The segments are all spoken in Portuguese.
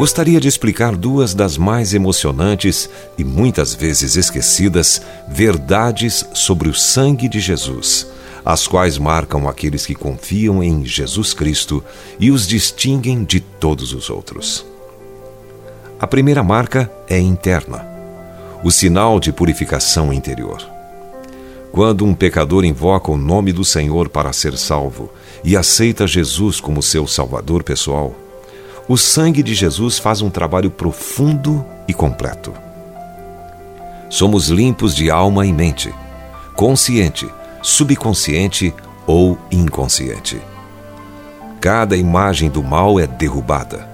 Gostaria de explicar duas das mais emocionantes e muitas vezes esquecidas verdades sobre o sangue de Jesus, as quais marcam aqueles que confiam em Jesus Cristo e os distinguem de todos os outros. A primeira marca é interna, o sinal de purificação interior. Quando um pecador invoca o nome do Senhor para ser salvo e aceita Jesus como seu salvador pessoal, o sangue de Jesus faz um trabalho profundo e completo. Somos limpos de alma e mente, consciente, subconsciente ou inconsciente. Cada imagem do mal é derrubada.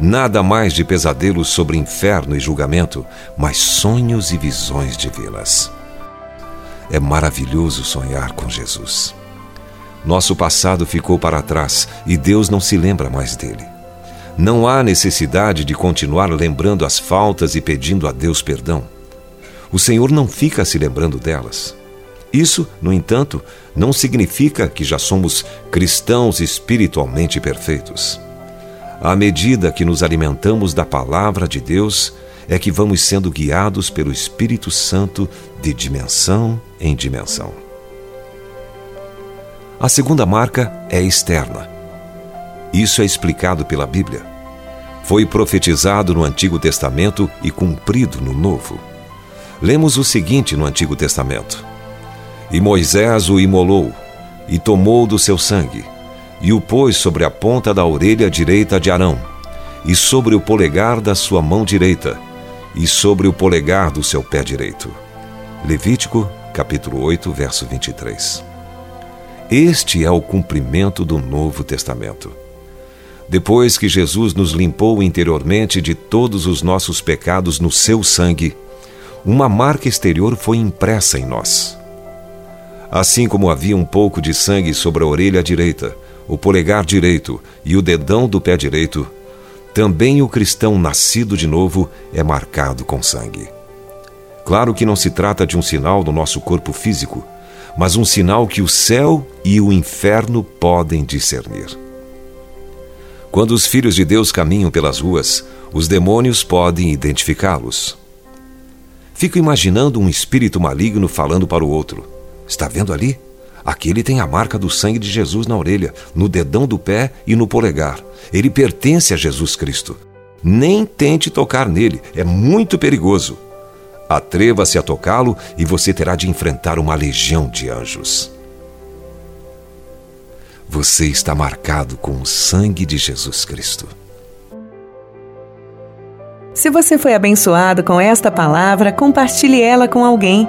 Nada mais de pesadelos sobre inferno e julgamento, mas sonhos e visões divinas. É maravilhoso sonhar com Jesus. Nosso passado ficou para trás e Deus não se lembra mais dele. Não há necessidade de continuar lembrando as faltas e pedindo a Deus perdão. O Senhor não fica se lembrando delas. Isso, no entanto, não significa que já somos cristãos espiritualmente perfeitos. À medida que nos alimentamos da palavra de Deus, é que vamos sendo guiados pelo Espírito Santo de dimensão em dimensão. A segunda marca é externa. Isso é explicado pela Bíblia foi profetizado no Antigo Testamento e cumprido no Novo. Lemos o seguinte no Antigo Testamento: E Moisés o imolou, e tomou do seu sangue, e o pôs sobre a ponta da orelha direita de Arão, e sobre o polegar da sua mão direita, e sobre o polegar do seu pé direito. Levítico, capítulo 8, verso 23. Este é o cumprimento do Novo Testamento. Depois que Jesus nos limpou interiormente de todos os nossos pecados no seu sangue, uma marca exterior foi impressa em nós. Assim como havia um pouco de sangue sobre a orelha direita, o polegar direito e o dedão do pé direito, também o cristão nascido de novo é marcado com sangue. Claro que não se trata de um sinal do nosso corpo físico, mas um sinal que o céu e o inferno podem discernir. Quando os filhos de Deus caminham pelas ruas, os demônios podem identificá-los. Fico imaginando um espírito maligno falando para o outro: Está vendo ali? Aquele tem a marca do sangue de Jesus na orelha, no dedão do pé e no polegar. Ele pertence a Jesus Cristo. Nem tente tocar nele, é muito perigoso. Atreva-se a tocá-lo e você terá de enfrentar uma legião de anjos. Você está marcado com o sangue de Jesus Cristo. Se você foi abençoado com esta palavra, compartilhe ela com alguém.